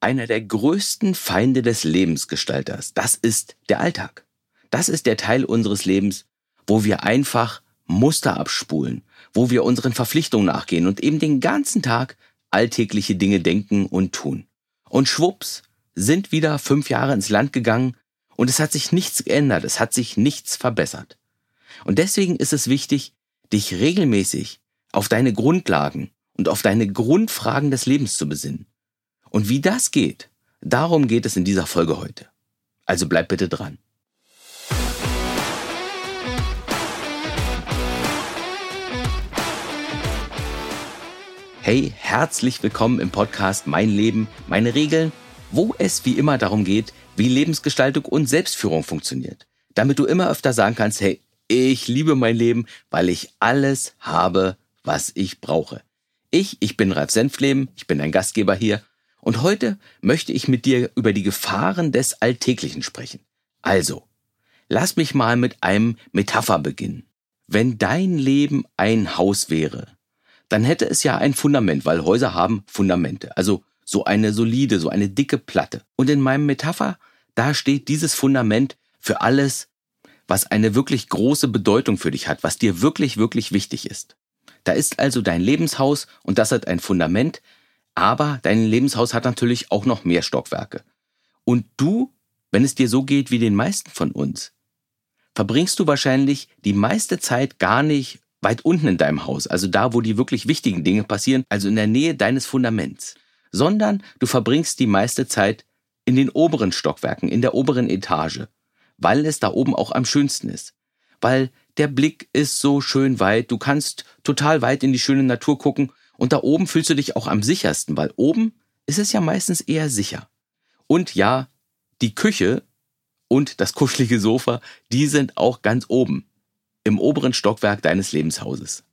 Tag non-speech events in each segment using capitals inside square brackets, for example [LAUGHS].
Einer der größten Feinde des Lebensgestalters, das ist der Alltag. Das ist der Teil unseres Lebens, wo wir einfach Muster abspulen, wo wir unseren Verpflichtungen nachgehen und eben den ganzen Tag alltägliche Dinge denken und tun. Und schwupps sind wieder fünf Jahre ins Land gegangen und es hat sich nichts geändert, es hat sich nichts verbessert. Und deswegen ist es wichtig, dich regelmäßig auf deine Grundlagen und auf deine Grundfragen des Lebens zu besinnen. Und wie das geht, darum geht es in dieser Folge heute. Also bleib bitte dran. Hey, herzlich willkommen im Podcast Mein Leben, meine Regeln, wo es wie immer darum geht, wie Lebensgestaltung und Selbstführung funktioniert. Damit du immer öfter sagen kannst, hey, ich liebe mein Leben, weil ich alles habe, was ich brauche. Ich, ich bin Ralf Senfleben, ich bin dein Gastgeber hier und heute möchte ich mit dir über die Gefahren des Alltäglichen sprechen. Also, lass mich mal mit einem Metapher beginnen. Wenn dein Leben ein Haus wäre, dann hätte es ja ein Fundament, weil Häuser haben Fundamente. Also so eine solide, so eine dicke Platte. Und in meinem Metapher, da steht dieses Fundament für alles, was eine wirklich große Bedeutung für dich hat, was dir wirklich, wirklich wichtig ist. Da ist also dein Lebenshaus und das hat ein Fundament, aber dein Lebenshaus hat natürlich auch noch mehr Stockwerke. Und du, wenn es dir so geht wie den meisten von uns, verbringst du wahrscheinlich die meiste Zeit gar nicht weit unten in deinem Haus, also da, wo die wirklich wichtigen Dinge passieren, also in der Nähe deines Fundaments, sondern du verbringst die meiste Zeit in den oberen Stockwerken, in der oberen Etage, weil es da oben auch am schönsten ist. Weil der Blick ist so schön weit, du kannst total weit in die schöne Natur gucken und da oben fühlst du dich auch am sichersten, weil oben ist es ja meistens eher sicher. Und ja, die Küche und das kuschelige Sofa, die sind auch ganz oben, im oberen Stockwerk deines Lebenshauses.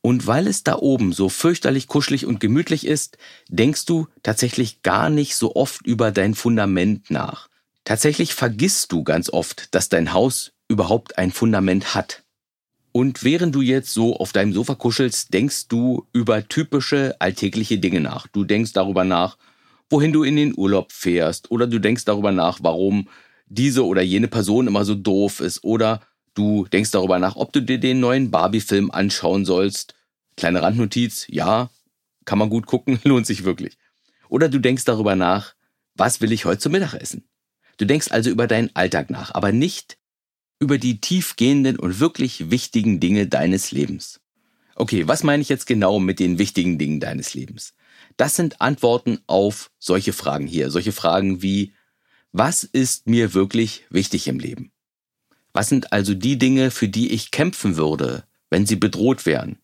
Und weil es da oben so fürchterlich kuschelig und gemütlich ist, denkst du tatsächlich gar nicht so oft über dein Fundament nach. Tatsächlich vergisst du ganz oft, dass dein Haus überhaupt ein Fundament hat. Und während du jetzt so auf deinem Sofa kuschelst, denkst du über typische alltägliche Dinge nach. Du denkst darüber nach, wohin du in den Urlaub fährst, oder du denkst darüber nach, warum diese oder jene Person immer so doof ist, oder du denkst darüber nach, ob du dir den neuen Barbie-Film anschauen sollst. Kleine Randnotiz, ja, kann man gut gucken, [LAUGHS] lohnt sich wirklich. Oder du denkst darüber nach, was will ich heute zum Mittag essen? Du denkst also über deinen Alltag nach, aber nicht über die tiefgehenden und wirklich wichtigen Dinge deines Lebens. Okay, was meine ich jetzt genau mit den wichtigen Dingen deines Lebens? Das sind Antworten auf solche Fragen hier. Solche Fragen wie, was ist mir wirklich wichtig im Leben? Was sind also die Dinge, für die ich kämpfen würde, wenn sie bedroht wären?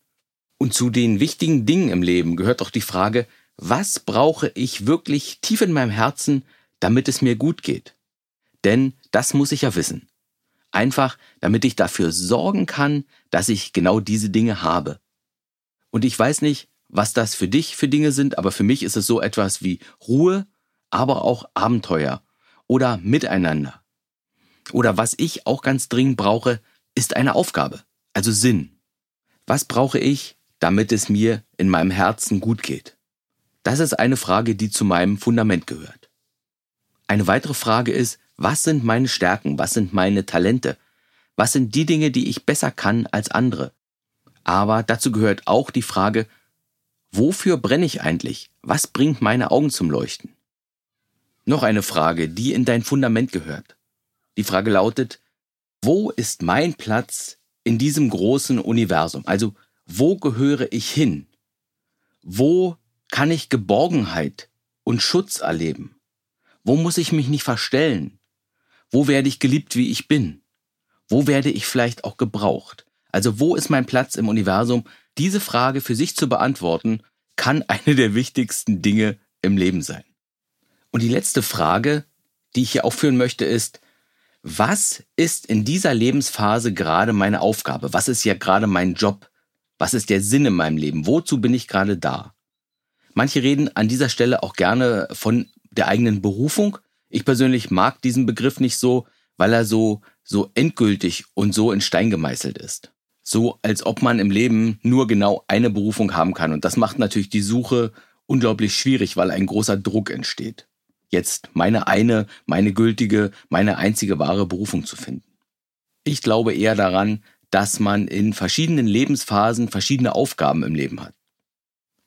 Und zu den wichtigen Dingen im Leben gehört auch die Frage, was brauche ich wirklich tief in meinem Herzen, damit es mir gut geht? Denn das muss ich ja wissen. Einfach, damit ich dafür sorgen kann, dass ich genau diese Dinge habe. Und ich weiß nicht, was das für dich für Dinge sind, aber für mich ist es so etwas wie Ruhe, aber auch Abenteuer oder Miteinander. Oder was ich auch ganz dringend brauche, ist eine Aufgabe, also Sinn. Was brauche ich, damit es mir in meinem Herzen gut geht? Das ist eine Frage, die zu meinem Fundament gehört. Eine weitere Frage ist, was sind meine Stärken? Was sind meine Talente? Was sind die Dinge, die ich besser kann als andere? Aber dazu gehört auch die Frage, wofür brenne ich eigentlich? Was bringt meine Augen zum Leuchten? Noch eine Frage, die in dein Fundament gehört. Die Frage lautet, wo ist mein Platz in diesem großen Universum? Also, wo gehöre ich hin? Wo kann ich Geborgenheit und Schutz erleben? Wo muss ich mich nicht verstellen? Wo werde ich geliebt, wie ich bin? Wo werde ich vielleicht auch gebraucht? Also wo ist mein Platz im Universum? Diese Frage für sich zu beantworten, kann [LAUGHS] eine der wichtigsten Dinge im Leben sein. Und die letzte Frage, die ich hier aufführen möchte, ist, was ist in dieser Lebensphase gerade meine Aufgabe? Was ist ja gerade mein Job? Was ist der Sinn in meinem Leben? Wozu bin ich gerade da? Manche reden an dieser Stelle auch gerne von der eigenen Berufung. Ich persönlich mag diesen Begriff nicht so, weil er so, so endgültig und so in Stein gemeißelt ist. So, als ob man im Leben nur genau eine Berufung haben kann. Und das macht natürlich die Suche unglaublich schwierig, weil ein großer Druck entsteht. jetzt meine eine, meine gültige, meine einzige wahre Berufung zu finden. Ich glaube eher daran, dass man in verschiedenen Lebensphasen verschiedene Aufgaben im Leben hat.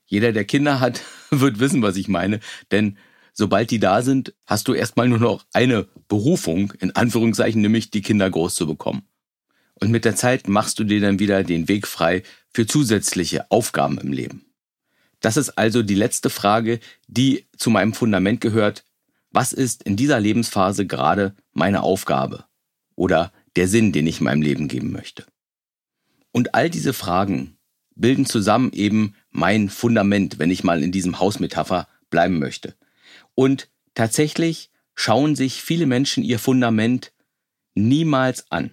Jeder, der Kinder hat, [LAUGHS] wird wissen, was ich meine, denn sobald die da sind, hast du erstmal nur noch eine Berufung, in Anführungszeichen, nämlich die Kinder groß zu bekommen. Und mit der Zeit machst du dir dann wieder den Weg frei für zusätzliche Aufgaben im Leben. Das ist also die letzte Frage, die zu meinem Fundament gehört. Was ist in dieser Lebensphase gerade meine Aufgabe oder der Sinn, den ich meinem Leben geben möchte? Und all diese Fragen bilden zusammen eben mein Fundament, wenn ich mal in diesem Hausmetapher bleiben möchte. Und tatsächlich schauen sich viele Menschen ihr Fundament niemals an.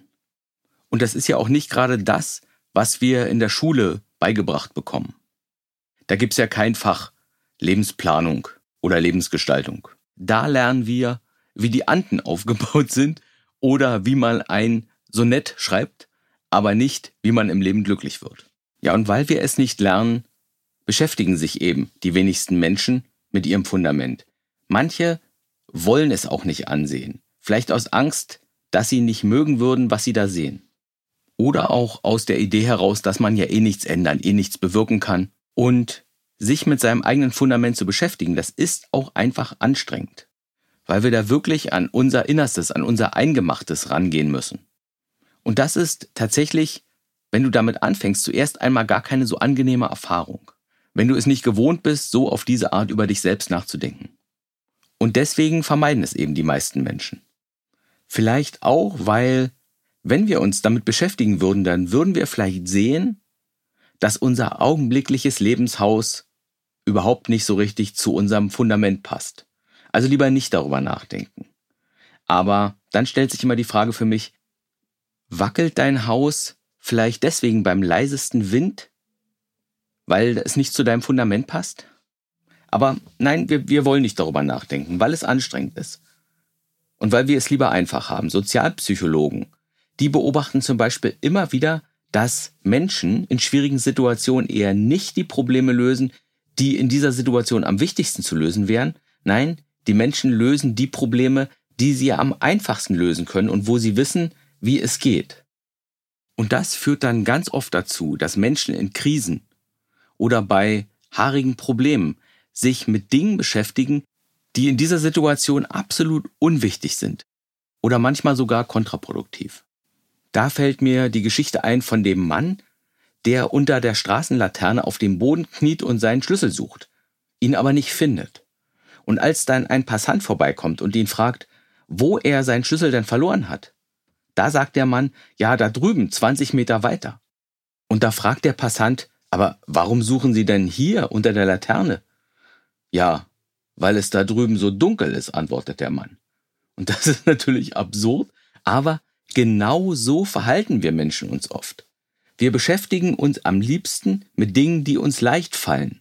Und das ist ja auch nicht gerade das, was wir in der Schule beigebracht bekommen. Da gibt's ja kein Fach Lebensplanung oder Lebensgestaltung. Da lernen wir, wie die Anden [LAUGHS] aufgebaut sind oder wie man ein Sonett schreibt, aber nicht, wie man im Leben glücklich wird. Ja, und weil wir es nicht lernen, beschäftigen sich eben die wenigsten Menschen mit ihrem Fundament. Manche wollen es auch nicht ansehen. Vielleicht aus Angst, dass sie nicht mögen würden, was sie da sehen. Oder auch aus der Idee heraus, dass man ja eh nichts ändern, eh nichts bewirken kann. Und sich mit seinem eigenen Fundament zu beschäftigen, das ist auch einfach anstrengend. Weil wir da wirklich an unser Innerstes, an unser Eingemachtes rangehen müssen. Und das ist tatsächlich, wenn du damit anfängst, zuerst einmal gar keine so angenehme Erfahrung. Wenn du es nicht gewohnt bist, so auf diese Art über dich selbst nachzudenken. Und deswegen vermeiden es eben die meisten Menschen. Vielleicht auch, weil, wenn wir uns damit beschäftigen würden, dann würden wir vielleicht sehen, dass unser augenblickliches Lebenshaus überhaupt nicht so richtig zu unserem Fundament passt. Also lieber nicht darüber nachdenken. Aber dann stellt sich immer die Frage für mich, wackelt dein Haus vielleicht deswegen beim leisesten Wind, weil es nicht zu deinem Fundament passt? Aber nein, wir, wir wollen nicht darüber nachdenken, weil es anstrengend ist. Und weil wir es lieber einfach haben. Sozialpsychologen, die beobachten zum Beispiel immer wieder, dass Menschen in schwierigen Situationen eher nicht die Probleme lösen, die in dieser Situation am wichtigsten zu lösen wären. Nein, die Menschen lösen die Probleme, die sie am einfachsten lösen können und wo sie wissen, wie es geht. Und das führt dann ganz oft dazu, dass Menschen in Krisen oder bei haarigen Problemen sich mit Dingen beschäftigen, die in dieser Situation absolut unwichtig sind oder manchmal sogar kontraproduktiv. Da fällt mir die Geschichte ein von dem Mann, der unter der Straßenlaterne auf dem Boden kniet und seinen Schlüssel sucht, ihn aber nicht findet. Und als dann ein Passant vorbeikommt und ihn fragt, wo er seinen Schlüssel denn verloren hat, da sagt der Mann, ja, da drüben, 20 Meter weiter. Und da fragt der Passant, aber warum suchen Sie denn hier unter der Laterne? Ja, weil es da drüben so dunkel ist, antwortet der Mann. Und das ist natürlich absurd, aber genau so verhalten wir Menschen uns oft. Wir beschäftigen uns am liebsten mit Dingen, die uns leicht fallen.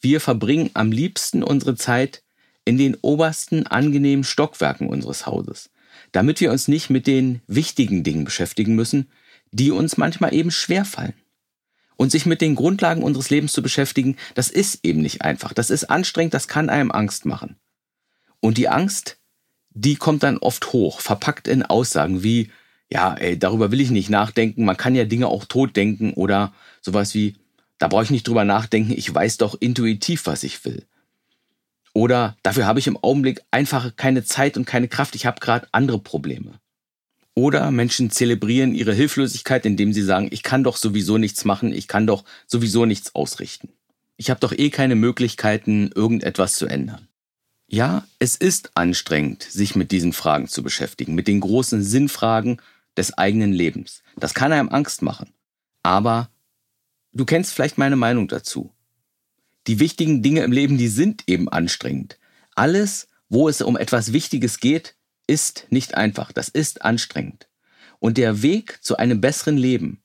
Wir verbringen am liebsten unsere Zeit in den obersten angenehmen Stockwerken unseres Hauses, damit wir uns nicht mit den wichtigen Dingen beschäftigen müssen, die uns manchmal eben schwer fallen. Und sich mit den Grundlagen unseres Lebens zu beschäftigen, das ist eben nicht einfach. Das ist anstrengend, das kann einem Angst machen. Und die Angst, die kommt dann oft hoch, verpackt in Aussagen wie, ja, ey, darüber will ich nicht nachdenken, man kann ja Dinge auch totdenken oder sowas wie, da brauche ich nicht drüber nachdenken, ich weiß doch intuitiv, was ich will. Oder dafür habe ich im Augenblick einfach keine Zeit und keine Kraft, ich habe gerade andere Probleme. Oder Menschen zelebrieren ihre Hilflosigkeit, indem sie sagen, ich kann doch sowieso nichts machen, ich kann doch sowieso nichts ausrichten. Ich habe doch eh keine Möglichkeiten, irgendetwas zu ändern. Ja, es ist anstrengend, sich mit diesen Fragen zu beschäftigen, mit den großen Sinnfragen des eigenen Lebens. Das kann einem Angst machen. Aber du kennst vielleicht meine Meinung dazu. Die wichtigen Dinge im Leben, die sind eben anstrengend. Alles, wo es um etwas Wichtiges geht, ist nicht einfach, das ist anstrengend. Und der Weg zu einem besseren Leben,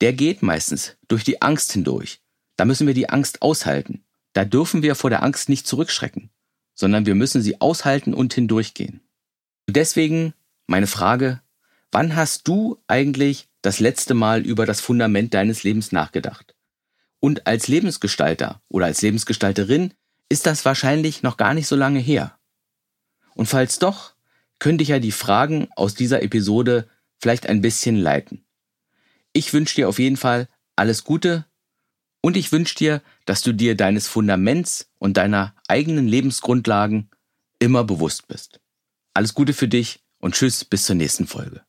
der geht meistens durch die Angst hindurch. Da müssen wir die Angst aushalten. Da dürfen wir vor der Angst nicht zurückschrecken, sondern wir müssen sie aushalten und hindurchgehen. Deswegen meine Frage, wann hast du eigentlich das letzte Mal über das Fundament deines Lebens nachgedacht? Und als Lebensgestalter oder als Lebensgestalterin ist das wahrscheinlich noch gar nicht so lange her. Und falls doch, könnte ich ja die Fragen aus dieser Episode vielleicht ein bisschen leiten. Ich wünsche dir auf jeden Fall alles Gute und ich wünsche dir, dass du dir deines Fundaments und deiner eigenen Lebensgrundlagen immer bewusst bist. Alles Gute für dich und tschüss bis zur nächsten Folge.